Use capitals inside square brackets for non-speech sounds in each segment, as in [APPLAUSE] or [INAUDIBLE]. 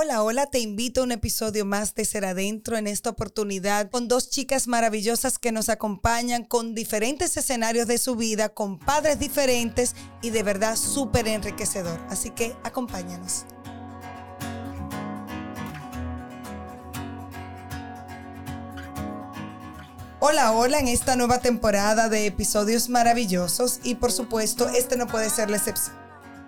Hola, hola, te invito a un episodio más de Ser Adentro en esta oportunidad con dos chicas maravillosas que nos acompañan con diferentes escenarios de su vida, con padres diferentes y de verdad súper enriquecedor. Así que acompáñanos. Hola, hola en esta nueva temporada de episodios maravillosos y por supuesto este no puede ser la excepción.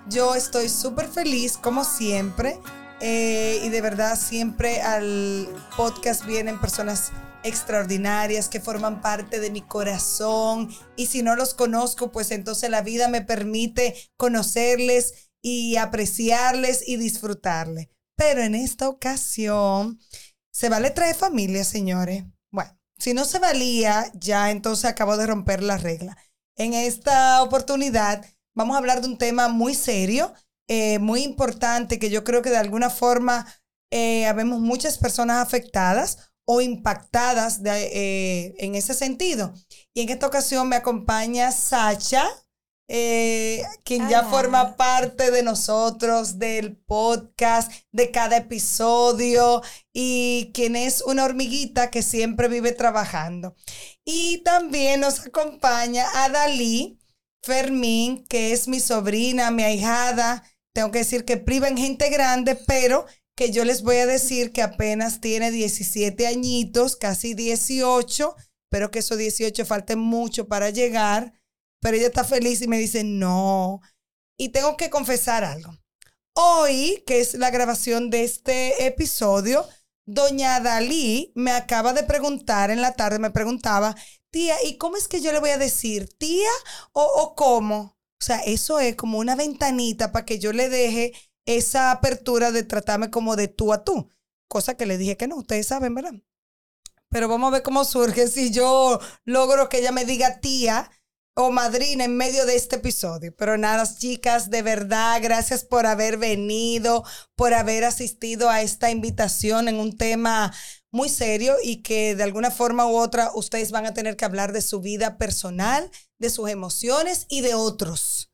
Yo estoy súper feliz como siempre eh, y de verdad siempre al podcast vienen personas extraordinarias que forman parte de mi corazón y si no los conozco, pues entonces la vida me permite conocerles y apreciarles y disfrutarles. Pero en esta ocasión, se vale traer familia, señores. Bueno, si no se valía, ya entonces acabo de romper la regla. En esta oportunidad vamos a hablar de un tema muy serio eh, muy importante que yo creo que de alguna forma eh, habemos muchas personas afectadas o impactadas eh, en ese sentido. Y en esta ocasión me acompaña Sacha, quien ya forma parte de nosotros, del podcast, de cada episodio y quien es una hormiguita que siempre vive trabajando. Y también nos acompaña Adalí Fermín, que es mi sobrina, mi ahijada, tengo que decir que privan gente grande, pero que yo les voy a decir que apenas tiene 17 añitos, casi 18, pero que esos 18 falten mucho para llegar. Pero ella está feliz y me dice, no. Y tengo que confesar algo. Hoy, que es la grabación de este episodio, doña Dalí me acaba de preguntar en la tarde, me preguntaba, tía, ¿y cómo es que yo le voy a decir? ¿Tía o cómo? O sea, eso es como una ventanita para que yo le deje esa apertura de tratarme como de tú a tú. Cosa que le dije que no, ustedes saben, ¿verdad? Pero vamos a ver cómo surge si yo logro que ella me diga tía o madrina en medio de este episodio. Pero nada, chicas, de verdad, gracias por haber venido, por haber asistido a esta invitación en un tema muy serio y que de alguna forma u otra ustedes van a tener que hablar de su vida personal, de sus emociones y de otros.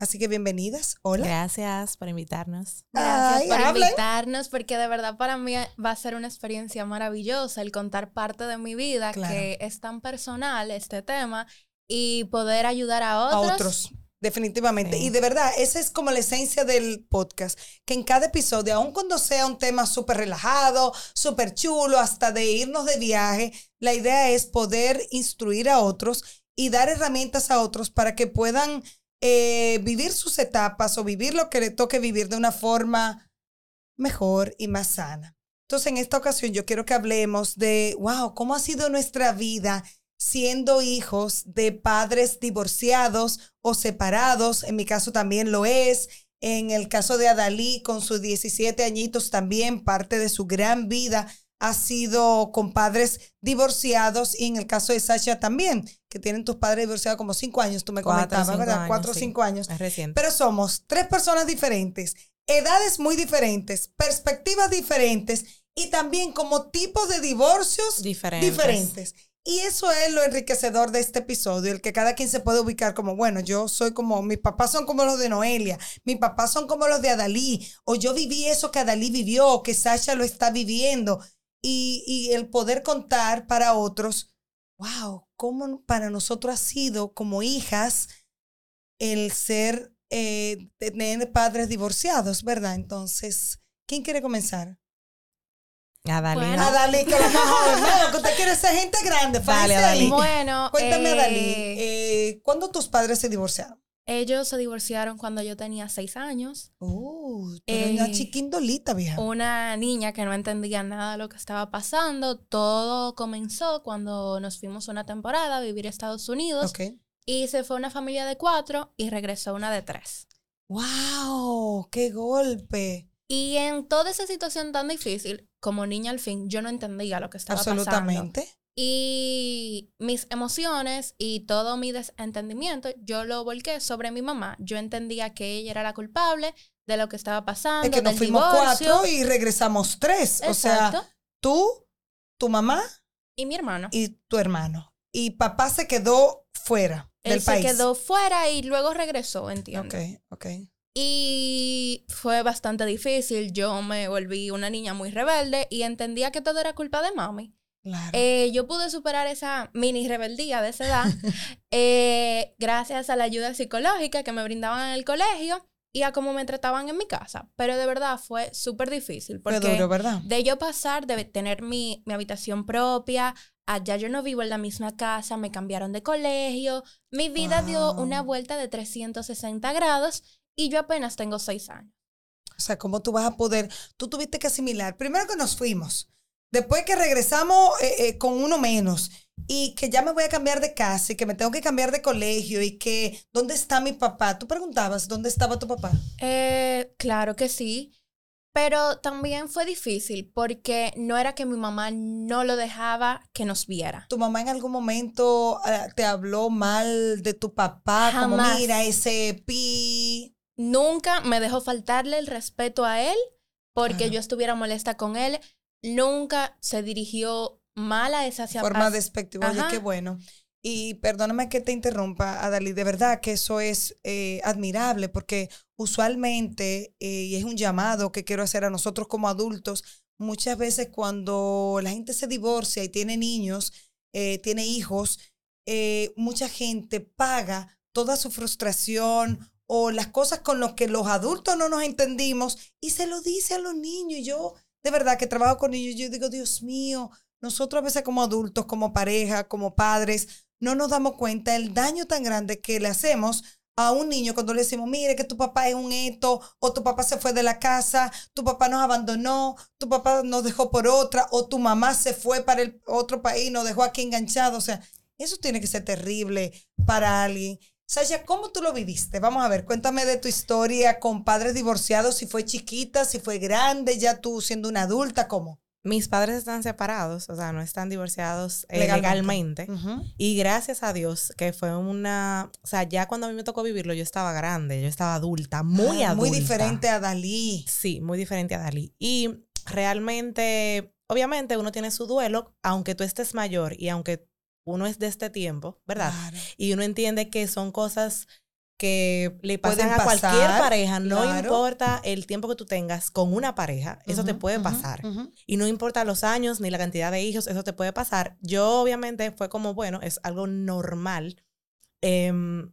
Así que bienvenidas. Hola. Gracias por invitarnos. Gracias por invitarnos, porque de verdad para mí va a ser una experiencia maravillosa el contar parte de mi vida que es tan personal este tema y poder ayudar a otros. A otros Definitivamente. Y de verdad, esa es como la esencia del podcast, que en cada episodio, aun cuando sea un tema súper relajado, súper chulo, hasta de irnos de viaje, la idea es poder instruir a otros y dar herramientas a otros para que puedan eh, vivir sus etapas o vivir lo que le toque vivir de una forma mejor y más sana. Entonces, en esta ocasión yo quiero que hablemos de, wow, cómo ha sido nuestra vida siendo hijos de padres divorciados o separados. En mi caso también lo es. En el caso de Adalí, con sus 17 añitos, también parte de su gran vida ha sido con padres divorciados. Y en el caso de Sasha también, que tienen tus padres divorciados como cinco años, tú me comentabas, ¿verdad? Cuatro o cinco años. Es reciente. Pero somos tres personas diferentes, edades muy diferentes, perspectivas diferentes y también como tipos de divorcios diferentes. diferentes. Y eso es lo enriquecedor de este episodio, el que cada quien se puede ubicar como, bueno, yo soy como, mis papás son como los de Noelia, mis papás son como los de Adalí, o yo viví eso que Adalí vivió, o que Sasha lo está viviendo. Y, el poder contar para otros, wow, cómo para nosotros ha sido como hijas el ser, eh, tener padres divorciados, ¿verdad? Entonces, ¿quién quiere comenzar? A Dalí. Bueno. A Dalí, que lo mejor. no, que usted quiere ser gente grande. Dale, Dalí. Bueno, Cuéntame, eh, Dalí, eh, ¿cuándo tus padres se divorciaron? Ellos se divorciaron cuando yo tenía seis años. Uh, tú eres una Eh, chiquindolita, vieja. Una niña que no entendía nada de lo que estaba pasando. Todo comenzó cuando nos fuimos una temporada a vivir a Estados Unidos. Ok. Y se fue una familia de cuatro y regresó una de tres. ¡Wow! ¡Qué golpe! Y en toda esa situación tan difícil, como niña al fin, yo no entendía lo que estaba pasando. Absolutamente. Y mis emociones y todo mi desentendimiento, yo lo volqué sobre mi mamá. Yo entendía que ella era la culpable de lo que estaba pasando, Es que nos fuimos divorcio. cuatro y regresamos tres. O sea, tú, tu mamá y mi hermano. y tu hermano. Y papá se quedó fuera Él del se país. quedó fuera y luego regresó, entiendo. Ok, ok. Y fue bastante difícil. Yo me volví una niña muy rebelde y entendía que todo era culpa de mami. Eh, yo pude superar esa mini rebeldía de esa edad [LAUGHS] eh, gracias a la ayuda psicológica que me brindaban en el colegio y a cómo me trataban en mi casa. Pero de verdad fue súper difícil. Porque ¿verdad? de yo pasar de tener mi, mi habitación propia a ya yo no vivo en la misma casa, me cambiaron de colegio, mi vida dio una vuelta de 360 grados y yo apenas tengo seis años. O sea, ¿cómo tú vas a poder? Tú tuviste que asimilar. Primero que nos fuimos. Después que regresamos eh, eh, con uno menos y que ya me voy a cambiar de casa y que me tengo que cambiar de colegio y que ¿dónde está mi papá? Tú preguntabas, ¿dónde estaba tu papá? Eh, claro que sí, pero también fue difícil porque no era que mi mamá no lo dejaba que nos viera. ¿Tu mamá en algún momento ah, te habló mal de tu papá? Como mira ese pi. Nunca me dejó faltarle el respeto a él porque yo estuviera molesta con él nunca se dirigió mal a esa forma despectiva. Oye, qué bueno. Y perdóname que te interrumpa, Adalí, de verdad que eso es eh, admirable porque usualmente, eh, y es un llamado que quiero hacer a nosotros como adultos, muchas veces cuando la gente se divorcia y tiene niños, eh, tiene hijos, mucha gente paga toda su frustración o las cosas con las que los adultos no nos entendimos y se lo dice a los niños. Yo de verdad que trabajo con ellos, yo digo, Dios mío, nosotros a veces como adultos, como pareja, como padres, no nos damos cuenta del daño tan grande que le hacemos a un niño cuando le decimos, mire que tu papá es un eto, o tu papá se fue de la casa, tu papá nos abandonó, tu papá nos dejó por otra, o tu mamá se fue para el otro país, nos dejó aquí enganchado. O sea, eso tiene que ser terrible para alguien. Sasha, ¿cómo tú lo viviste? Vamos a ver, cuéntame de tu historia con padres divorciados, si fue chiquita, si fue grande, ya tú siendo una adulta, ¿cómo? Mis padres están separados, o sea, no están divorciados eh, legalmente. Y gracias a Dios que fue una, o sea, ya cuando a mí me tocó vivirlo, yo estaba grande, yo estaba adulta, muy adulta. Muy diferente a Dalí. Sí, muy diferente a Dalí. Y realmente, obviamente uno tiene su duelo, aunque tú estés mayor y aunque uno es de este tiempo, ¿verdad? Y uno entiende que son cosas que le pasan a cualquier pareja, no importa el tiempo que tú tengas con una pareja, eso te puede pasar. Y no importa los años ni la cantidad de hijos, eso te puede pasar. Yo obviamente fue como, bueno, es algo normal. Em,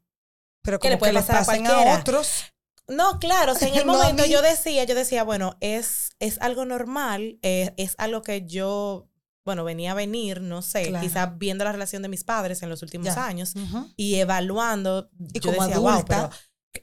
pero como que le puede pasar a cualquiera. otros. No, claro, o sea, en [LAUGHS] el momento yo decía, yo decía, bueno, es, es algo normal, eh, es algo que yo bueno, venía a venir, no sé, quizás viendo la relación de mis padres en los últimos años y evaluando. Y como decía, Wow, pero,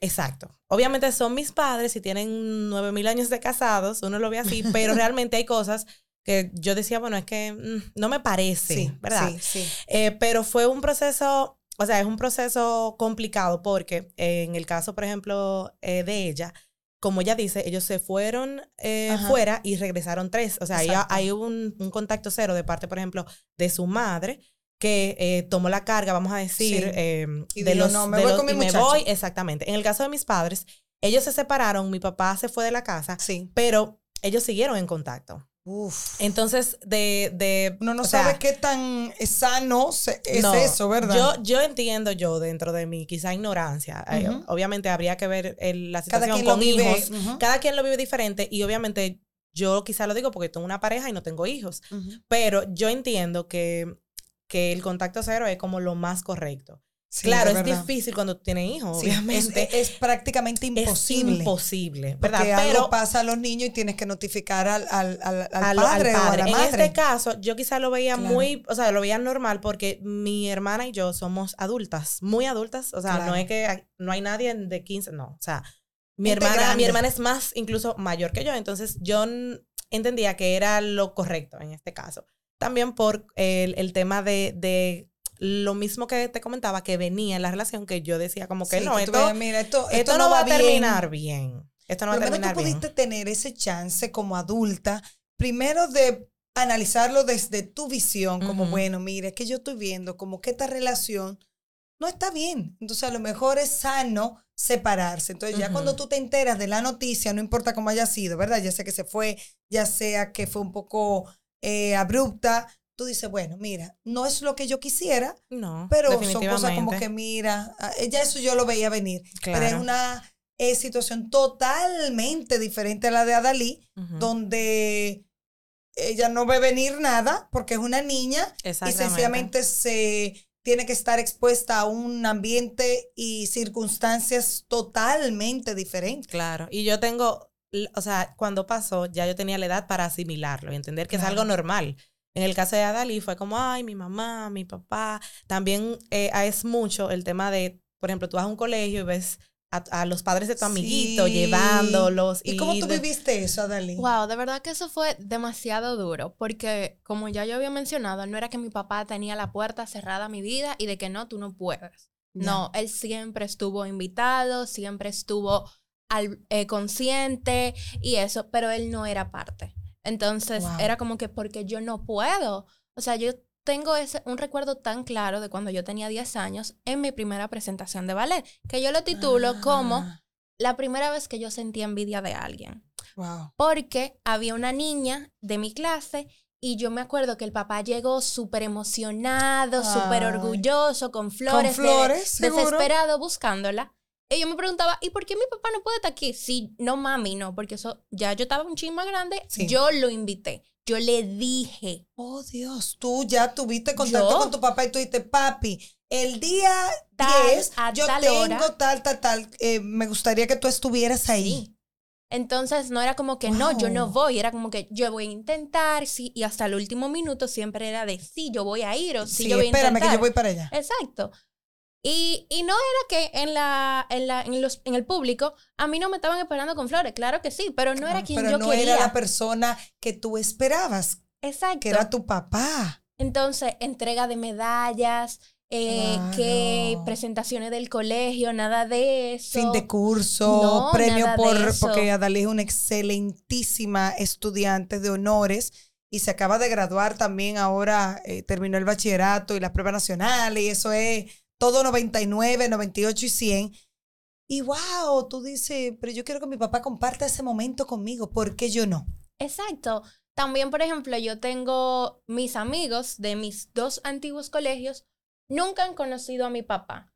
exacto. Obviamente son mis padres y tienen nueve mil años de casados, uno lo ve así, [LAUGHS] pero realmente hay cosas que yo decía, bueno, es que mm, no me parece, ¿verdad? Sí, sí. Eh, pero fue un proceso, o sea, es un proceso complicado porque en el caso, por ejemplo, eh, de ella, como ella dice, ellos se fueron eh, fuera y regresaron tres. O sea, hay, hay un, un, contacto cero de parte, por ejemplo, de su madre que eh, tomó la carga, vamos a decir, em, de los, no, me voy con mi me voy, exactamente. En el caso de mis padres, ellos se separaron, mi papá se fue de la casa, sí. pero ellos siguieron en contacto. Uf. Entonces, de... de Uno no sabe qué tan sano es eso, ¿verdad? Yo, yo entiendo yo dentro de mi quizá ignorancia. Obviamente habría que ver la situación con hijos. Cada quien lo vive diferente y obviamente yo quizá lo digo porque tengo una pareja y no tengo hijos. Pero yo entiendo que, que el contacto cero es como lo más correcto claro, es, difícil cuando tienes hijos, obviamente. Es, prácticamente imposible. Es imposible, ¿verdad? Porque Pero algo pasa a los niños y tienes que notificar al, al, al, padre, O a la madre. En este caso, yo quizá lo veía muy, o sea, lo veía normal porque mi hermana y yo somos adultas, muy adultas. O sea, no es que no hay nadie de 15, no. O sea, mi hermana, mi hermana es más incluso mayor que yo. Entonces, yo entendía que era lo correcto en este caso. También por el, el tema de, de lo mismo que te comentaba que venía en la relación que yo decía como que no, esto, mira, esto, esto, no, va, a terminar bien. Esto no va a terminar tú pudiste tener ese chance como adulta, primero de analizarlo desde tu visión, como bueno, mira, es que yo estoy viendo como que esta relación no está bien. Entonces a lo mejor es sano separarse. Entonces ya cuando tú te enteras de la noticia, no importa cómo haya sido, ¿verdad? Ya sea que se fue, ya sea que fue un poco eh, abrupta, tú dices, bueno, mira, no es lo que yo quisiera, no, pero son cosas como que, mira, ah, ya eso yo lo veía venir, pero es una, situación totalmente diferente a la de Adalí, donde ella no ve venir nada porque es una niña y sencillamente se tiene que estar expuesta a un ambiente y circunstancias totalmente diferentes. Claro, y yo tengo, o sea, cuando pasó, ya yo tenía la edad para asimilarlo y entender que es algo normal. En el caso de Adalí fue como, ay, mi mamá, mi papá. También eh, es mucho el tema de, por ejemplo, tú vas a un colegio y ves a, los padres de tu amiguito llevándolos. ¿Y, cómo tú viviste eso, Adalí? Wow, de verdad que eso fue demasiado duro, porque como ya yo había mencionado, no era que mi papá tenía la puerta cerrada a mi vida y de que no, tú no puedes. No, él siempre estuvo invitado, siempre estuvo al, eh, consciente y eso, pero él no era parte. Entonces era como que porque yo no puedo. O sea, yo tengo ese, un recuerdo tan claro de cuando yo tenía 10 años en mi primera presentación de ballet, que yo lo titulo como ah. la primera vez que yo sentí envidia de alguien. Porque había una niña de mi clase y yo me acuerdo que el papá llegó súper emocionado, súper orgulloso, con flores, con flores desesperado buscándola. Y yo me preguntaba, ¿y por qué mi papá no puede estar aquí? Sí, no mami, no, porque eso ya yo estaba un ching más grande, yo lo invité. Yo le dije. Oh, Dios, tú ya tuviste contacto con tu papá y tú dijiste, papi, el día 10, yo tengo tal, tal, tal, eh, me gustaría que tú estuvieras ahí. Entonces no era como que no, yo no voy, era como que yo voy a intentar, sí, y hasta el último minuto siempre era de sí, yo voy a ir o sí, yo voy a espérame que yo voy para allá. Exacto. Y, y, no era que en, la, en, la, en, los, en el público a mí no me estaban esperando con flores, claro que sí, pero no era quien pero no era la persona que tú esperabas. Exacto. Que era tu papá. Entonces, entrega de medallas, eh, que presentaciones del colegio, nada de eso. Fin de curso, premio por, porque Adalí es una excelentísima estudiante de honores y se acaba de graduar también ahora, eh, terminó el bachillerato y las pruebas nacionales y eso es todo 99, 98 y 100. Y wow, tú dices, pero yo quiero que mi papá comparta ese momento conmigo, ¿por qué yo no? Exacto. También, por ejemplo, yo tengo mis amigos de mis dos antiguos colegios, nunca han conocido a mi papá.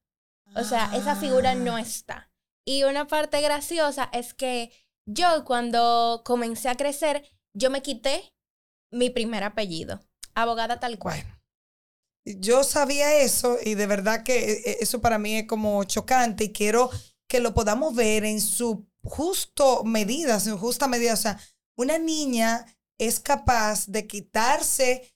O sea, esa figura no ah. está. Y una parte graciosa es que yo cuando comencé a crecer, yo me quité mi primer apellido, abogada tal cual. Yo sabía eso y de verdad que eh, eh, eso para mí es como chocante y quiero que lo podamos ver en su justo medida, en su justa medida. O sea, una niña es capaz de quitarse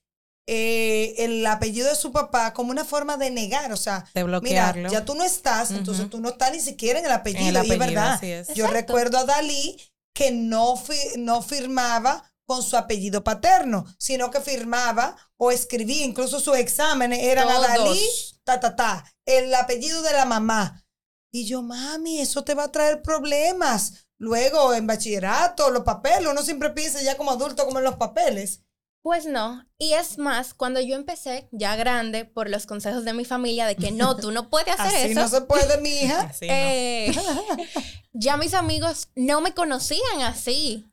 eh, el apellido de su papá como una forma de negar, o sea, de bloquearlo. Mira, ya tú no estás, entonces tú no estás ni siquiera en el apellido, y es verdad. Yo recuerdo a Dalí que no, no firmaba con su apellido paterno, sino que firmaba o escribía, incluso sus exámenes eran Adalí, ta, ta, ta, el apellido de la mamá. Y yo, mami, eso te va a traer problemas. Luego, en bachillerato, los papeles, uno siempre piensa ya como adulto como en los papeles. Pues no, y es más, cuando yo empecé ya grande por los consejos de mi familia de que no, [LAUGHS] tú no puedes hacer Así eso. no se puede, mi hija. [LAUGHS] Eh, [LAUGHS] ya mis amigos no me conocían así.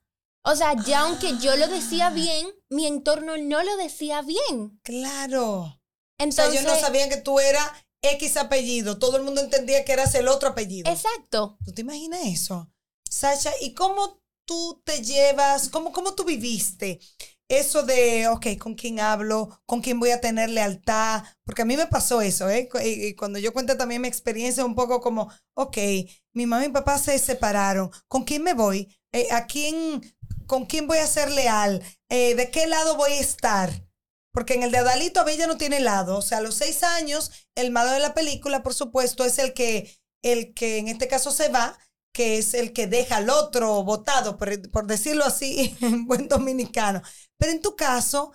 O sea, ya aunque yo lo decía bien, mi entorno no lo decía bien. Claro. Entonces, o sea, ellos no sabían que tú eras X apellido. Todo el mundo entendía que eras el otro apellido. Exacto. ¿Tú te imaginas eso? Sasha, ¿y cómo tú te llevas? ¿Cómo, cómo tú viviste? Eso de, ok, ¿con quién hablo? ¿Con quién voy a tener lealtad? Porque a mí me pasó eso, ¿eh? Y cuando yo cuento también mi experiencia, un poco como, ok, mi mamá y mi papá se separaron. ¿Con quién me voy? Eh, ¿A quién con quién voy a ser leal, eh, de qué lado voy a estar. Porque en el de Adalito a no tiene lado. O sea, a los seis años, el malo de la película, por supuesto, es el que, el que en este caso se va, que es el que deja al otro votado, por, decirlo así, [LAUGHS] en buen dominicano. Pero en tu caso,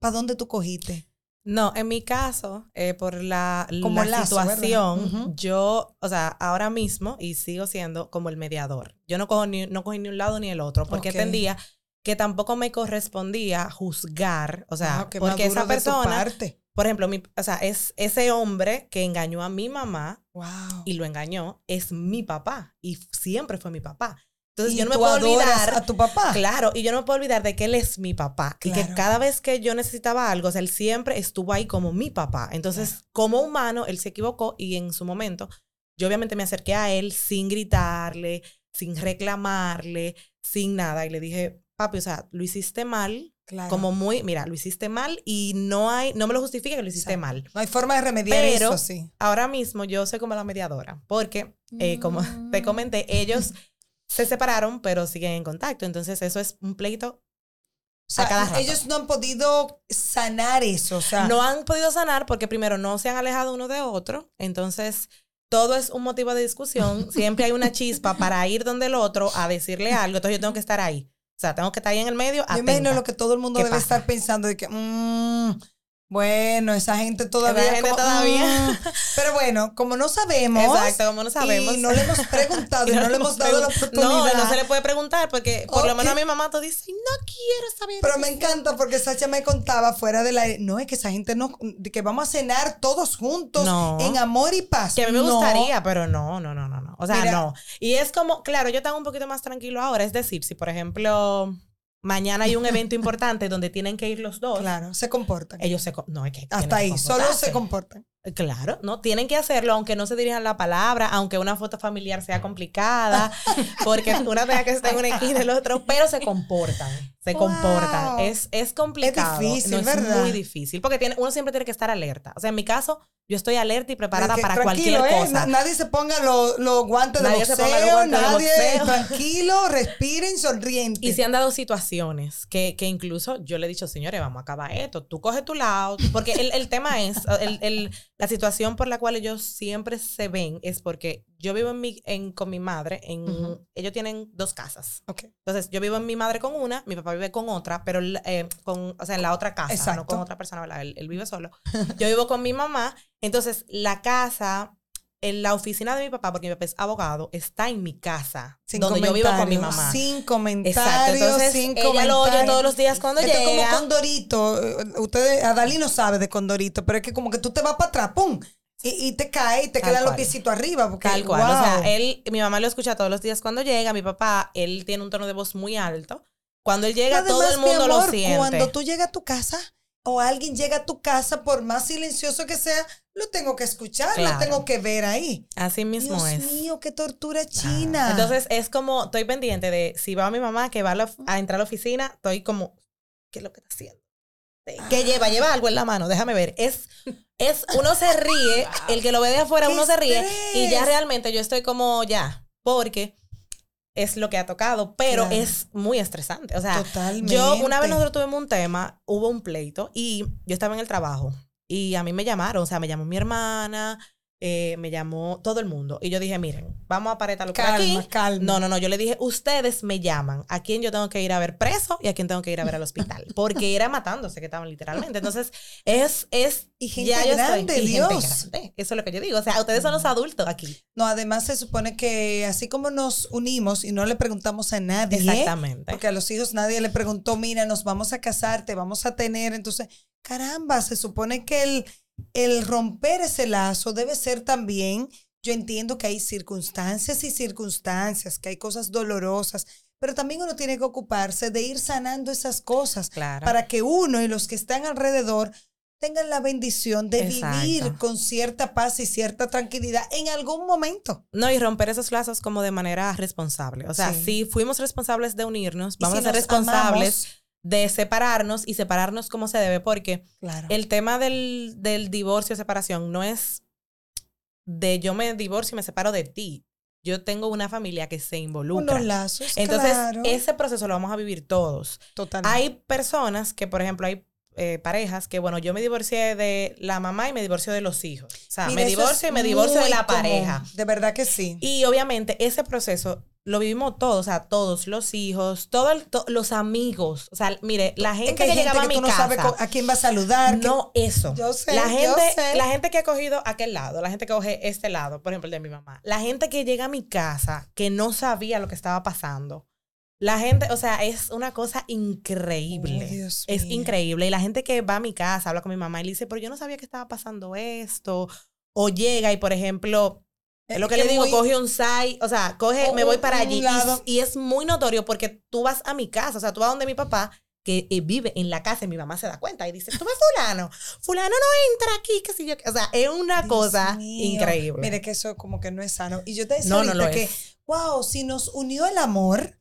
¿para dónde tú cogiste? No, en mi caso, eh, por la, la situación, yo, o sea, ahora mismo, y sigo siendo como el mediador. Yo no, cojo ni, no cogí ni un lado ni el otro, porque entendía que tampoco me correspondía juzgar, o sea, ah, porque esa persona, por ejemplo, mi, o sea, es ese hombre que engañó a mi mamá y lo engañó, es mi papá, y siempre fue mi papá. Entonces yo no me puedo olvidar a tu papá. Claro, y yo no me puedo olvidar de que él es mi papá y que cada vez que yo necesitaba algo, o sea, él siempre estuvo ahí como mi papá. Entonces, como humano, él se equivocó y en su momento yo obviamente me acerqué a él sin gritarle, sin reclamarle, sin nada. Y le dije, papi, o sea, lo hiciste mal. Como muy, mira, lo hiciste mal y no hay, no me lo justifica que lo hiciste mal. No hay forma de remediar eso, sí. Ahora mismo yo soy como la mediadora, porque, eh, como [LAUGHS] te mm. comenté, ellos [LAUGHS] se separaron, pero siguen en contacto. Entonces, eso es un pleito o sea, ellos no han podido sanar eso. O sea, no han podido sanar porque primero no se han alejado uno de otro. Entonces, todo es un motivo de discusión. [LAUGHS] Siempre hay una chispa para ir donde el otro a decirle algo. Entonces, yo tengo que estar ahí. O sea, tengo que estar ahí en el medio. Yo imagino lo que todo el mundo debe estar pensando de que, mmm, bueno, esa gente todavía. Esa gente todavía. Mm". pero bueno, como no sabemos. Exacto, como no sabemos. Y no le hemos preguntado [LAUGHS] y no, le hemos dado la oportunidad. No, no se le puede preguntar porque por lo menos a mi mamá te dice, no quiero saber. Pero me encanta porque Sacha me contaba fuera de la. No, es que esa gente no. que vamos a cenar todos juntos en amor y paz. Que a mí me gustaría, pero no, no, no, no. no. O sea, no. Y es como, claro, yo tengo un poquito más tranquilo ahora. Es decir, si por ejemplo mañana hay un [LAUGHS] evento importante donde tienen que ir los dos. Claro, se comportan. Ellos se no es que hasta ahí, solo se comportan. Claro, no tienen que hacerlo aunque no se dirijan la palabra, aunque una foto familiar sea complicada, [LAUGHS] porque una tenga que estar en una esquina y el otro, pero se comportan, se comportan. Es, es complicado. Es difícil, Es muy difícil, porque tiene, uno siempre tiene que estar alerta. O sea, en mi caso, yo estoy alerta y preparada para cualquier ¿eh? cosa. Nadie se ponga los guantes de boxeo, nadie, tranquilo, respiren, sonrientes. Y se han dado situaciones que, que, incluso yo le he dicho, señores, vamos a acabar esto, tú coge tu lado, porque el, el tema es, el, el la situación por la cual ellos siempre se ven es porque yo vivo en mi, en, con mi madre, en, ellos tienen dos casas. Entonces, yo vivo en mi madre con una, mi papá vive con otra, pero eh, con, o sea, en la otra casa, no con otra persona, Él, él vive solo. yo vivo con mi mamá, entonces la casa en la oficina de mi papá, porque mi papá es abogado, está en mi casa, donde yo vivo con mi mamá. Sin comentarios, Exacto. Entonces, sin ella lo oye todos los días cuando Esto llega. Es como Condorito. Ustedes, Adalí no sabe de Condorito, pero es que como que tú te vas para atrás, ¡pum! Y, te cae y te quedan los piecitos arriba. Porque, Tal cual. O sea, él, mi mamá lo escucha todos los días cuando llega. Mi papá, él tiene un tono de voz muy alto. Cuando él llega, todo el mundo lo siente. Cuando tú llegas a tu casa o alguien llega a tu casa, por más silencioso que sea, lo tengo que escuchar, lo tengo que ver ahí. Así mismo es. Dios mío, qué tortura china. Entonces es como, estoy pendiente de si va mi mamá que va a, entrar a la oficina, estoy como, ¿qué es lo que está haciendo? ¿Qué lleva? Lleva algo en la mano, déjame ver. Es, es, uno se ríe, [LAUGHS] el que lo ve de afuera, uno se ríe, y ya realmente yo estoy como, ya, porque es lo que ha tocado, pero es muy estresante. O sea, yo una vez nosotros tuvimos un tema, hubo un pleito, y yo estaba en el trabajo. Y a mí me llamaron, o sea, me llamó mi hermana, eh, me llamó todo el mundo. Y yo dije, miren, vamos a aparetarlo por aquí. Calma. No, no, no. Yo le dije, ustedes me llaman. ¿A quién yo tengo que ir a ver preso y a quién tengo que ir a ver al hospital? [LAUGHS] Porque era matándose que estaban literalmente. Entonces, es, es. Y gente grande, Dios. Eso es lo que yo digo. O sea, ustedes son los adultos aquí. No, además se supone que así como nos unimos y no le preguntamos a nadie. Exactamente. Porque a los hijos nadie le preguntó, mira, nos vamos a casar, te vamos a tener. Entonces, caramba, se supone que el el romper ese lazo debe ser también, yo entiendo que hay circunstancias y circunstancias, que hay cosas dolorosas, pero también uno tiene que ocuparse de ir sanando esas cosas para que uno y los que están alrededor tengan la bendición de vivir con cierta paz y cierta tranquilidad en algún momento. No, y romper esos lazos como de manera responsable. O sea, si fuimos responsables de unirnos, vamos a ser responsables de separarnos y separarnos como se debe, porque el tema del, del divorcio o separación no es de yo me divorcio y me separo de ti. Yo tengo una familia que se involucra. Unos lazos. Entonces, ese proceso lo vamos a vivir todos. Totalmente. Hay personas que, por ejemplo, hay eh, parejas que, bueno, yo me divorcié de la mamá y me divorcio de los hijos. O sea, me divorcio y me divorcio de la pareja. De verdad que sí. Y obviamente ese proceso lo vivimos todos, o sea, todos los hijos, todos los amigos. O sea, mire, la gente que, llegaba a mi casa. a quién va a saludar. No, eso. Yo sé. La gente, la gente que ha cogido aquel lado, la gente que coge este lado, por ejemplo, el de mi mamá. La gente que llega a mi casa que no sabía lo que estaba pasando. La gente, o sea, es una cosa increíble. es increíble. Y la gente que va a mi casa, habla con mi mamá y le dice, pero yo no sabía que estaba pasando esto. O llega y, por ejemplo, es lo que le digo, coge un site, o sea, coge, me voy para allí. Y, y, es muy notorio porque tú vas a mi casa, o sea, tú vas donde mi papá que eh, vive en la casa y mi mamá se da cuenta y dice, tú ves fulano, fulano no entra aquí, qué sé yo. O sea, es una cosa increíble. Mire que eso como que no es sano. Y yo te decía no, que, wow, si nos unió el amor,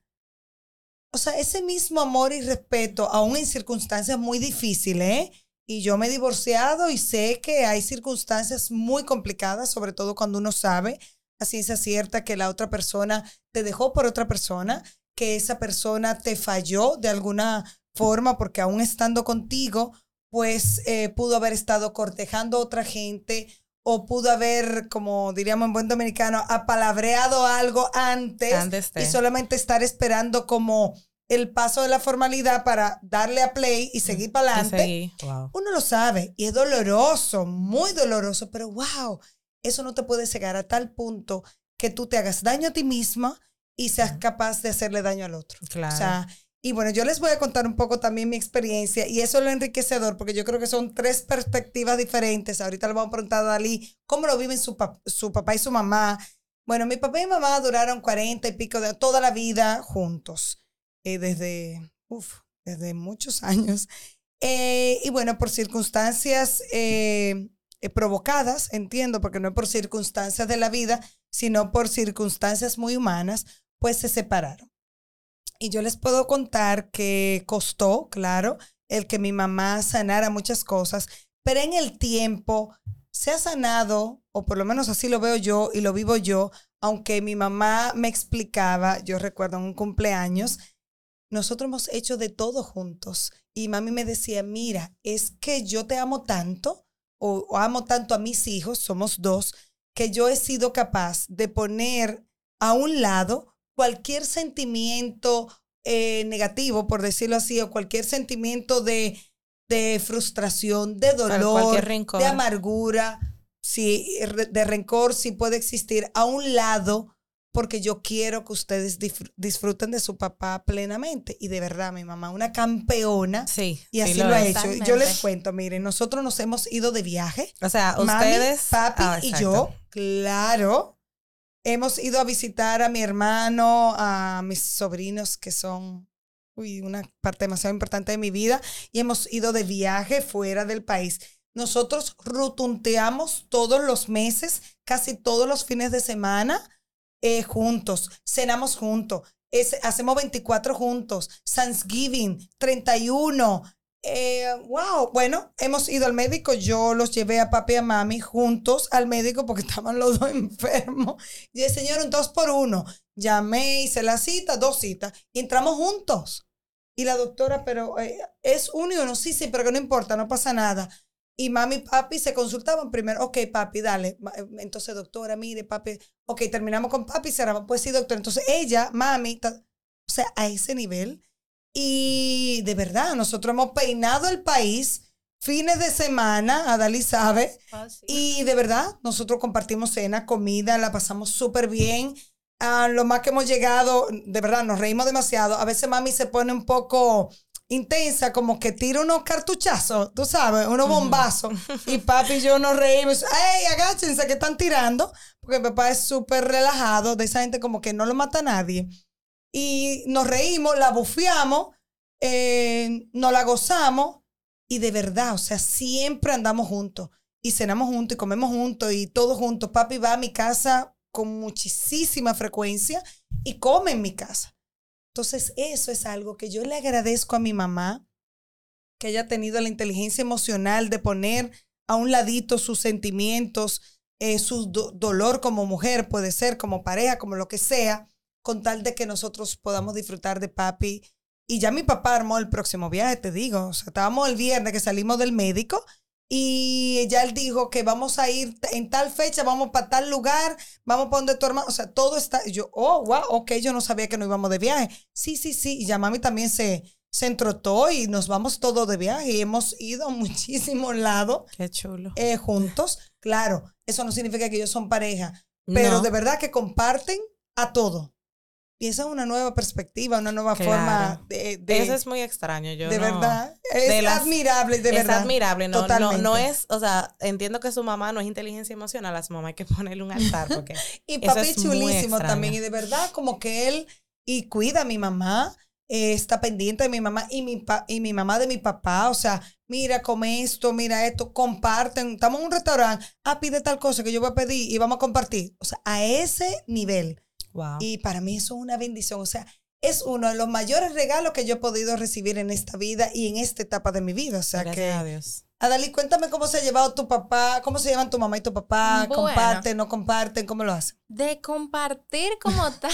o sea, ese mismo amor y respeto, aún en circunstancias muy difíciles, ¿eh? Y yo me he divorciado y sé que hay circunstancias muy complicadas, sobre todo cuando uno sabe a ciencia cierta que la otra persona te dejó por otra persona, que esa persona te falló de alguna forma porque aún estando contigo, pues eh, pudo haber estado cortejando a otra gente o pudo haber, como diríamos en buen dominicano, apalabreado algo antes, y solamente estar esperando como el paso de la formalidad para darle a play y seguir para adelante. Uno lo sabe y es doloroso, muy doloroso, pero wow, eso no te puede llegar a tal punto que tú te hagas daño a ti misma y seas capaz de hacerle daño al otro. Claro. O sea, y bueno, yo les voy a contar un poco también mi experiencia y eso es lo enriquecedor porque yo creo que son tres perspectivas diferentes. Ahorita le vamos a preguntar a Dalí cómo lo viven su, su papá y su mamá. Bueno, mi papá y mamá duraron cuarenta y pico de toda la vida juntos, eh, desde, uf, desde muchos [LAUGHS] años. Eh, y bueno, por circunstancias eh, provocadas, entiendo, porque no es por circunstancias de la vida, sino por circunstancias muy humanas, pues se separaron. Y yo les puedo contar que costó, claro, el que mi mamá sanara muchas cosas, pero en el tiempo se ha sanado, o por lo menos así lo veo yo y lo vivo yo, aunque mi mamá me explicaba, yo recuerdo en un cumpleaños, nosotros hemos hecho de todo juntos. Y mami me decía, mira, es que yo te amo tanto, o, o amo tanto a mis hijos, somos dos, que yo he sido capaz de poner a un lado cualquier sentimiento eh, negativo, por decirlo así, o cualquier sentimiento de, frustración, de dolor, de amargura, si, de rencor, si puede existir a un lado, porque yo quiero que ustedes disfruten de su papá plenamente. Y de verdad, mi mamá, una campeona. Sí. Y así lo, ha hecho. Yo les cuento, miren, nosotros nos hemos ido de viaje. O sea, ustedes. Papi ah, y yo, claro. Hemos ido a visitar a mi hermano, a mis sobrinos que son una parte demasiado importante de mi vida y hemos ido de viaje fuera del país. Nosotros rutunteamos todos los meses, casi todos los fines de semana, eh, juntos, cenamos juntos, hacemos 24 juntos, Thanksgiving, 31, eh, wow, bueno, hemos ido al médico. Yo los llevé a papi y a mami juntos al médico porque [LAUGHS] estaban los dos enfermos. Y el señor, un dos por uno. Llamé, hice la cita, dos citas y entramos juntos. Y la doctora, pero eh, es uno y uno, sí, sí, pero que no importa, no pasa nada. Y mami y papi se consultaban primero, ok, papi, dale. Eh, entonces, doctora, mire, papi, ok, terminamos con papi, cerramos, pues sí, doctor. Entonces, ella, mami, o sea, a ese nivel y de verdad, nosotros hemos peinado el país fines de semana, Adali sabe. Ah, y de verdad, nosotros compartimos cena, comida, la pasamos súper bien. a lo más que hemos llegado, de verdad, nos reímos demasiado. A veces mami se pone un poco intensa, como que tira unos cartuchazos, tú sabes, unos bombazos. y papi y yo nos reímos. ¡Ey, agáchense que están tirando! Porque papá es súper relajado, de esa gente como que no lo mata a nadie y nos reímos, la bufiamos, eh, nos la gozamos y de verdad, o sea, siempre andamos juntos y cenamos juntos y comemos juntos y todos juntos. Papi va a mi casa con muchísima frecuencia y come en mi casa. Entonces, eso es algo que yo le agradezco a mi mamá, que haya tenido la inteligencia emocional de poner a un ladito sus sentimientos, eh, su dolor como mujer, puede ser como pareja, como lo que sea, con tal de que nosotros podamos disfrutar de papi. Y ya mi papá armó el próximo viaje, te digo. O sea, estábamos el viernes que salimos del médico y ya él dijo que vamos a ir en tal fecha, vamos para tal lugar, vamos para donde tu hermano. O sea, todo está. yo, oh, wow, ok, yo no sabía que no íbamos de viaje. Sí, sí, sí. Y ya mami también se, se entrotó y nos vamos todos de viaje y hemos ido [LAUGHS] a muchísimos lados. Qué chulo. Eh, juntos. Claro, eso no significa que ellos son pareja, pero de verdad que comparten a todo. Y esa es una nueva perspectiva, una nueva forma de, Eso es muy extraño. Yo de verdad. Es admirable, de verdad. Es admirable. No, no, no, es, o sea, entiendo que su mamá no es inteligencia emocional. A su mamá hay que [LAUGHS] ponerle un altar. Porque [LAUGHS] y papi chulísimo también. Y de verdad, como que él, y cuida a mi mamá. eh, está pendiente de mi mamá y mi, y mi mamá de mi papá. O sea, mira, come esto, mira esto, comparten. Estamos en un restaurante, ah, pide tal cosa que yo voy a pedir y vamos a compartir. O sea, a ese nivel. Wow. Y para mí eso es una bendición. O sea, es uno de los mayores regalos que yo he podido recibir en esta vida y en esta etapa de mi vida. O sea Gracias a Dios. Adalí, cuéntame cómo se ha llevado tu papá, cómo se llevan tu mamá y tu papá, comparten, no comparten, cómo lo hacen. De compartir como [LAUGHS] tal.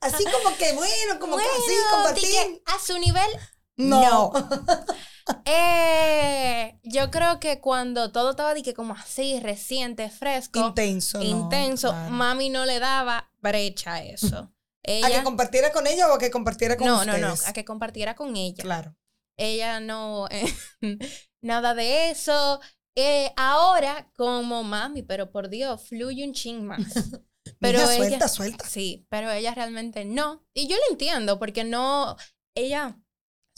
así como que bueno, como que así compartir. a su nivel. No. [LAUGHS] eh, yo creo que cuando todo estaba de que como así, reciente, fresco. Intenso. Intenso. Mami no le daba brecha a eso. ¿A que compartiera con ella o a que compartiera con no, ustedes? No, no, a que compartiera con ella. Claro. Ella no, [LAUGHS] nada de eso. Eh, ahora, como mami, pero por Dios, fluye un ching más. [LAUGHS] Pero ella, suelta, suelta. Sí, pero ella realmente no. Y yo lo entiendo, porque no, ella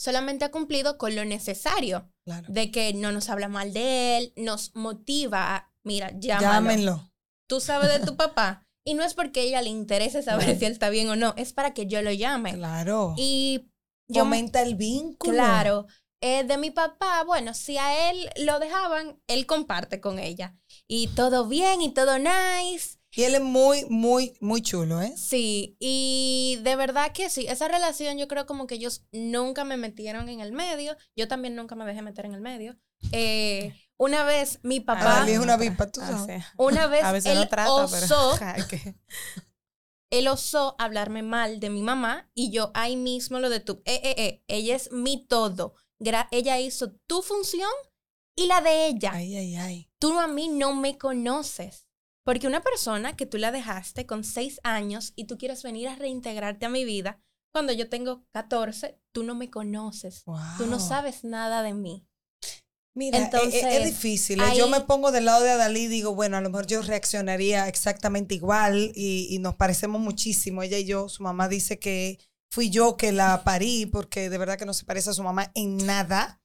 solamente ha cumplido con lo necesario. Claro. De que no nos habla mal de él, nos motiva a, mira, llámalo. Llámenlo. Tú sabes de tu [LAUGHS] papá. Y no es porque ella le interese saber si él está bien o no, es para que yo lo llame. Claro. Y yo, Aumenta el vínculo. Claro. Eh, de mi papá, bueno, si a él lo dejaban, él comparte con ella. Y todo bien y todo nice. Y él es muy, muy, muy chulo, ¿eh? Sí, y de verdad que sí, esa relación yo creo como que ellos nunca me metieron en el medio, yo también nunca me dejé meter en el medio. Eh, una vez mi papá... es una tú ah, sabes. Una [LAUGHS] vez A veces él osó, [LAUGHS] él osó hablarme mal de mi mamá y yo ahí mismo lo detuve. Eh, eh, eh, ella es mi todo ella hizo tu función y la de ella. Ay, ay, ay. Tú a mí no me conoces. Porque una persona que tú la dejaste con seis años y tú quieres venir a reintegrarte a mi vida, cuando yo tengo 14, tú no me conoces. Tú no sabes nada de mí. Mira, e, e, Entonces, es, difícil. ¿eh? Yo me pongo del lado de Adalí y digo, bueno, a lo mejor yo reaccionaría exactamente igual y, y nos parecemos muchísimo. Ella y yo, su mamá dice que fui yo que la parí porque de verdad que no se parece a su mamá en nada.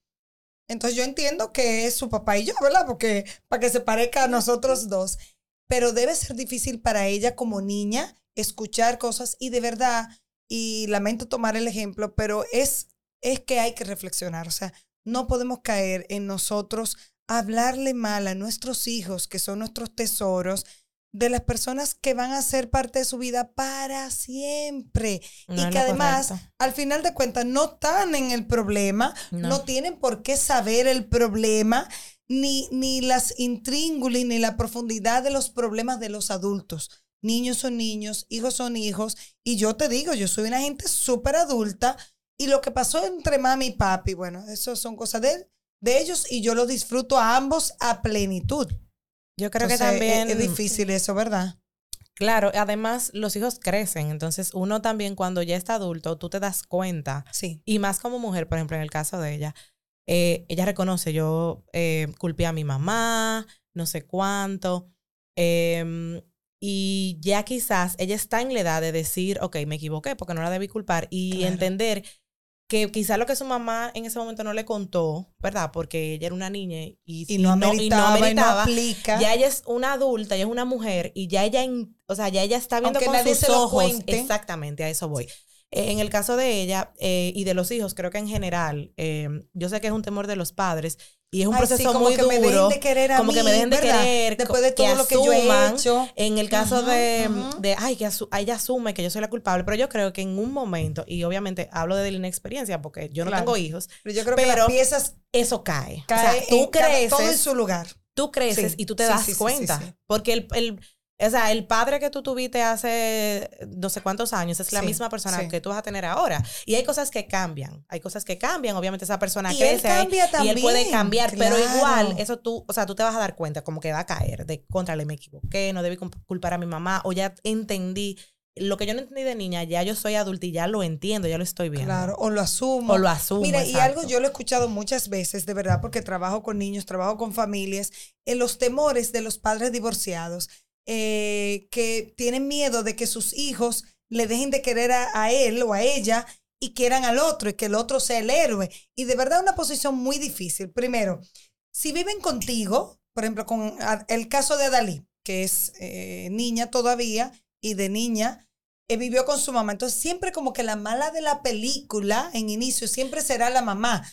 Entonces yo entiendo que es su papá y yo, ¿verdad? Porque para que se parezca a nosotros dos. Pero debe ser difícil para ella como niña escuchar cosas y de verdad, y lamento tomar el ejemplo, pero es, es que hay que reflexionar. O sea, no podemos caer en nosotros hablarle mal a nuestros hijos, que son nuestros tesoros, de las personas que van a ser parte de su vida para siempre y que además al final de cuentas no están en el problema, no. tienen por qué saber el problema ni, ni las intríngulis ni la profundidad de los problemas de los adultos. Niños son niños, hijos son hijos y yo te digo, yo soy una gente súper adulta y lo que pasó entre mami y papi, bueno, eso son cosas de, de ellos y yo lo disfruto a ambos a plenitud. Yo creo que también... Es, difícil eso, ¿verdad? Claro, además los hijos crecen, entonces uno también cuando ya está adulto, tú te das cuenta, sí. y más como mujer, por ejemplo, en el caso de ella, eh, ella reconoce, yo eh, culpé a mi mamá, no sé cuánto, em, y ya quizás ella está en la edad de decir, ok, me equivoqué porque no la debí culpar, y entender que quizá lo que su mamá en ese momento no le contó, ¿verdad? Porque ella era una niña y, no, meritaba, y no, aplica. Ya ella es una adulta, ella es una mujer y ya ella, o sea, ya ella está viendo con sus ojos. Exactamente, a eso voy. En el caso de ella eh, y de los hijos, creo que en general, eh, yo sé que es un temor de los padres y es un proceso muy que duro. Me dejen de querer a como que me dejen de querer. Después de todo lo que yo he hecho. En el caso de, de, ay, que ella asume que yo soy la culpable. Pero yo creo que en un momento, y obviamente hablo de la inexperiencia porque yo no tengo hijos. Pero yo creo que las piezas. Eso cae. cae o sea, tú creces. Todo en su lugar. Tú creces y tú te das cuenta. Porque el, el o sea, el padre que tú tuviste hace no sé cuántos años es la misma persona que tú vas a tener ahora. Y hay cosas que cambian. Hay cosas que cambian. Obviamente esa persona y crece. Él cambia también, y él puede cambiar. Pero igual, eso tú, o sea, tú te vas a dar cuenta como que va a caer. De contra, le me equivoqué, no debí culpar a mi mamá. O ya entendí. Lo que yo no entendí de niña, ya yo soy adulta y ya lo entiendo, ya lo estoy viendo. Claro, o lo asumo. O lo asumo. Mira, y algo yo lo he escuchado muchas veces, de verdad, porque trabajo con niños, trabajo con familias, en los temores de los padres divorciados eh, que tienen miedo de que sus hijos le dejen de querer a, él o a ella y quieran al otro y que el otro sea el héroe. Y de verdad una posición muy difícil. Primero, si viven contigo, por ejemplo, con el caso de Adalí, que es eh, niña todavía y de niña, eh, vivió con su mamá. Entonces, siempre como que la mala de la película, en inicio, siempre será la mamá.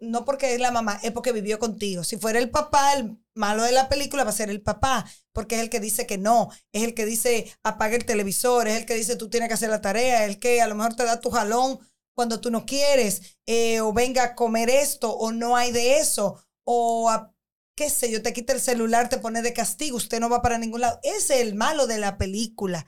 no porque es la mamá, es porque vivió contigo. Si fuera el papá, el malo de la película va a ser el papá, porque es el que dice que no, es el que dice apaga el televisor, es el que dice tú tienes que hacer la tarea, es el que a lo mejor te da tu jalón cuando tú no quieres, eh, o venga a comer esto, o no hay de eso, o qué sé yo, te quita el celular, te pone de castigo, usted no va para ningún lado. Ese es el malo de la película.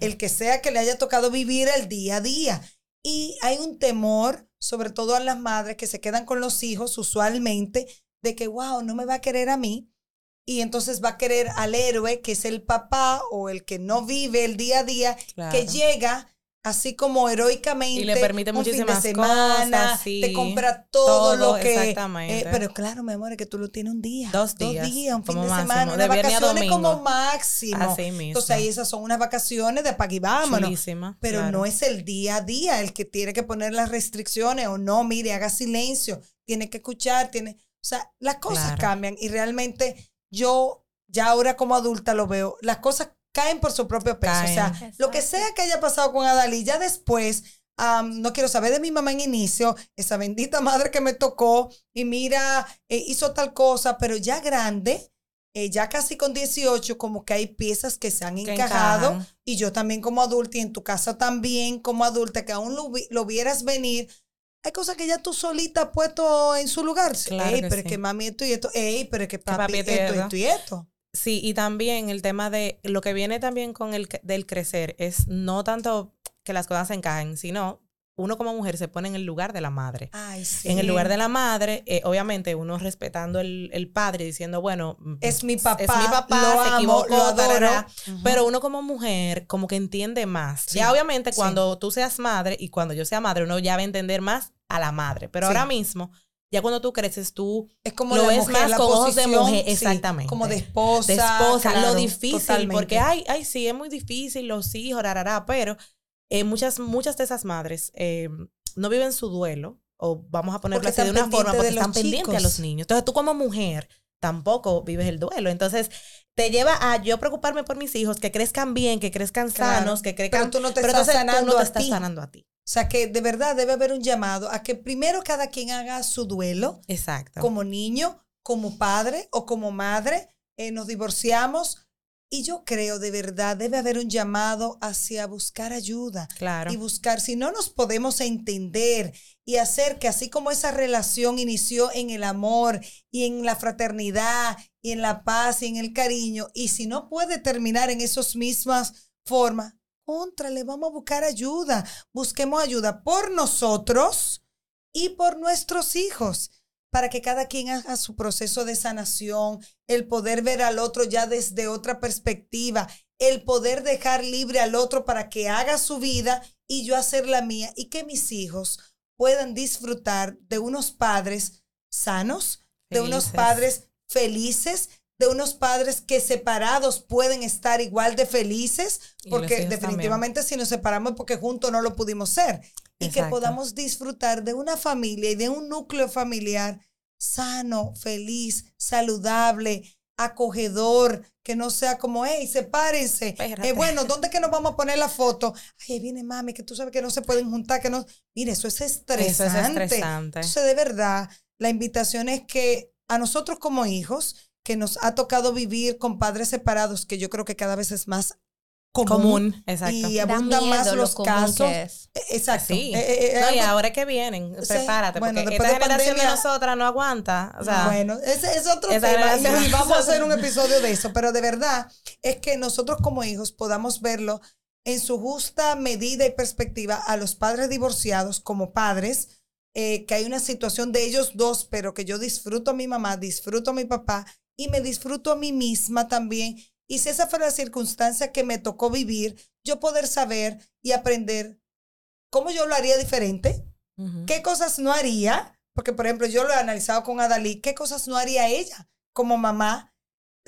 El que sea que le haya tocado vivir el día a día. Y hay un temor, sobre todo a las madres que se quedan con los hijos usualmente, de que, wow, no me va a querer a mí. Y entonces va a querer al héroe, que es el papá o el que no vive el día a día, que llega así como heroicamente. Y le permite un muchísimas fin de semana, cosas, te compra todo, lo que. Exactamente. Eh, pero claro, mi amor, es que tú lo tienes un día. Dos días. Dos días, un fin de semana. Unas vacaciones como máximo. Así mismo. Entonces ahí esas son unas vacaciones de pa' y vámonos. pero no es el día a día el que tiene que poner las restricciones o no, mire, haga silencio, tiene que escuchar, tiene. O sea, las cosas cambian y realmente yo ya ahora como adulta lo veo. Las cosas caen por su propio peso. O sea, lo que sea que haya pasado con Adalí, ya después, no quiero saber de mi mamá en inicio, esa bendita madre que me tocó y mira, eh, hizo tal cosa, pero ya grande, eh, ya casi con 18, como que hay piezas que se han encajado y yo también como adulta y en tu casa también como adulta, que aún lo, vieras venir. Hay cosas que ya tú solita has puesto en su lugar. Claro Ey, pero es que mami esto y esto. Ey, pero es que papi, esto, esto y esto. Sí, y también el tema de lo que viene también con el del crecer es no tanto que las cosas se encajen, sino uno como mujer se pone en el lugar de la madre. Ay, sí. En el lugar de la madre, eh, obviamente uno respetando el, el, padre, diciendo, bueno, es mi papá, es mi papá, se equivocó, pero uno como mujer como que entiende más. Ya obviamente cuando tú seas madre y cuando yo sea madre, uno ya va a entender más a la madre, pero ahora mismo ya cuando tú creces, tú es como lo ves más con ojos de mujer. Exactamente. como de esposa. De esposa. lo difícil, porque ay, ay, sí, es muy difícil, los hijos, rarara, pero eh, muchas, muchas de esas madres eh, no viven su duelo, o vamos a ponerlo así de una forma, porque están pendientes a los niños. Entonces tú como mujer tampoco vives el duelo. Entonces, te lleva a yo preocuparme por mis hijos, que crezcan bien, que crezcan sanos, que crezcan... Pero tú no te estás sanando tú no te estás sanando a ti. O sea que de verdad debe haber un llamado a que primero cada quien haga su duelo. Exacto. Como niño, como padre o como madre. Eh, nos divorciamos. Y yo creo de verdad debe haber un llamado hacia buscar ayuda. Claro. Y buscar, si no nos podemos entender y hacer que así como esa relación inició en el amor y en la fraternidad y en la paz y en el cariño, y si no puede terminar en esas mismas formas, contra, le vamos a buscar ayuda. Busquemos ayuda por nosotros y por nuestros hijos, para que cada quien haga su proceso de sanación, el poder ver al otro ya desde otra perspectiva, el poder dejar libre al otro para que haga su vida y yo hacer la mía y que mis hijos puedan disfrutar de unos padres sanos, de unos padres felices, de unos padres que separados pueden estar igual de felices, porque definitivamente si nos separamos es porque juntos no lo pudimos ser. Y que podamos disfrutar de una familia y de un núcleo familiar sano, feliz, saludable, acogedor, que no sea como, hey, sepárense. Eh, bueno, ¿dónde que nos vamos a poner la foto? Ay, ahí viene mami, que tú sabes que no se pueden juntar, que no. Mire, eso es estresante. Eso es estresante. Entonces, de verdad, la invitación es que a nosotros como hijos, que nos ha tocado vivir con padres separados, que yo creo que cada vez es más común, exacto. y abundan más los casos. E, exacto. Sí. Eh, eh, no, y ahora que vienen, prepárate, porque esta generación de nosotras no aguanta. O sea, bueno, ese es otro tema. Vamos a hacer un [LAUGHS] episodio de eso, pero de verdad es que nosotros como hijos podamos verlo en su justa medida y perspectiva a los padres divorciados como padres, eh, que hay una situación de ellos dos, pero que yo disfruto a mi mamá, disfruto a mi papá y me disfruto a mí misma también. Y si esa fue la circunstancia que me tocó vivir, yo poder saber y aprender cómo yo lo haría diferente, qué cosas no haría, porque por ejemplo yo lo he analizado con Adalí, qué cosas no haría ella como mamá,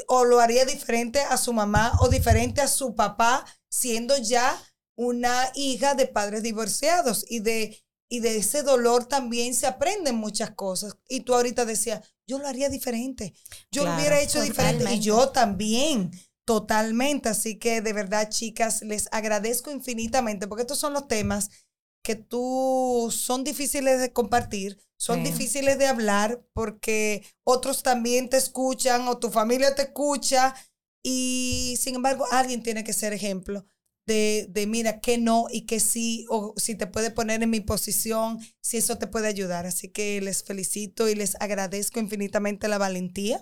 o lo haría diferente a su mamá o diferente a su papá, siendo ya una hija de padres divorciados y de y de ese dolor también se aprenden muchas cosas. Y tú ahorita decías, yo lo haría diferente, yo lo hubiera hecho diferente y yo también. totalmente. Así que de verdad, chicas, les agradezco infinitamente porque estos son los temas que tú son difíciles de compartir, son difíciles de hablar porque otros también te escuchan o tu familia te escucha y sin embargo alguien tiene que ser ejemplo de, de mira, que no y que sí, o si te puede poner en mi posición, si eso te puede ayudar. Así que les felicito y les agradezco infinitamente la valentía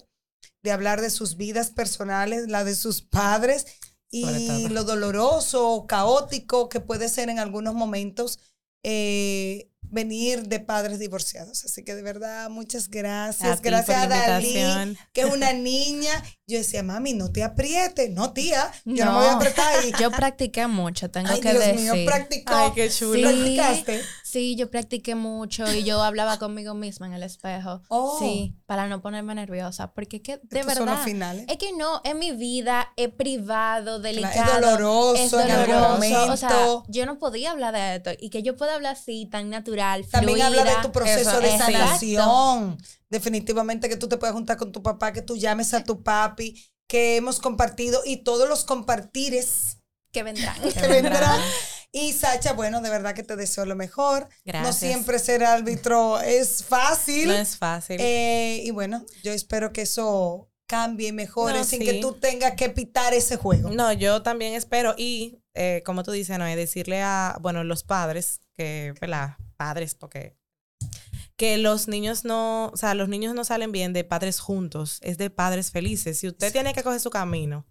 de hablar de sus vidas personales, la de sus padres y lo doloroso, caótico que puede ser en algunos momentos eh, venir de padres divorciados. Así que de verdad, muchas gracias. gracias a Dalí, que es una niña. Yo decía, mami, no te aprietes. No, tía, yo no, me voy a apretar ahí. [LAUGHS] Yo practiqué mucho, tengo que Dios decir. Mío, practicó. Ay, qué chulo. ¿Practicaste? Sí, yo practiqué mucho y yo hablaba conmigo misma en el espejo. Oh. Sí, para no ponerme nerviosa. Porque que, de verdad. Es que no, es mi vida, es privado, delicado. Es doloroso, es doloroso. O sea, yo no podía hablar de esto. Y que yo pueda hablar así, tan natural, También habla de tu proceso de sanación. Definitivamente que tú te puedes juntar con tu papá, que tú llames a tu papi, que hemos compartido y todos los compartires que vendrán. [LAUGHS] que vendrán y Sacha, bueno, de verdad que te deseo lo mejor. Gracias. No siempre ser árbitro es fácil. No es fácil. Eh, y bueno, yo espero que eso cambie y mejore sin que tú tengas que pitar ese juego. No, yo también espero. Y eh, como tú dices, no, decirle a, bueno, los padres, que, ¿verdad? Padres, porque que los niños no, o sea, los niños no salen bien de padres juntos, es de padres felices. Si usted tiene que coger su camino,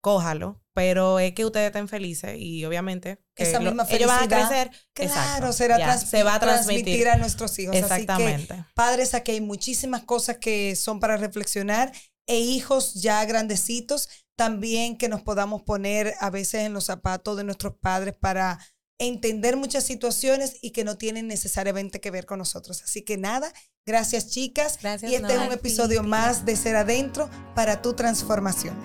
cójalo, pero es que ustedes estén felices y obviamente que Esa misma ellos van a crecer. Claro, será se va a transmitir. a nuestros hijos. Exactamente. Así que, padres, aquí hay muchísimas cosas que son para reflexionar e hijos ya grandecitos también que nos podamos poner a veces en los zapatos de nuestros padres para entender muchas situaciones y que no tienen necesariamente que ver con nosotros. Así que nada, gracias chicas. Gracias, y este es un episodio más de Ser Adentro para tu transformación.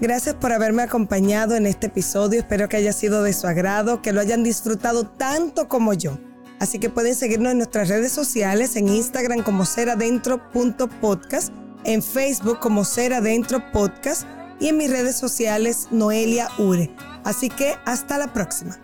Gracias por haberme acompañado en este episodio. Espero que haya sido de su agrado, que lo hayan disfrutado tanto como yo. Así que pueden seguirnos en nuestras redes sociales, en Instagram como seradentro.podcast, en Facebook como Seradentro Podcast y en mis redes sociales Noelia Ure. Así que hasta la próxima.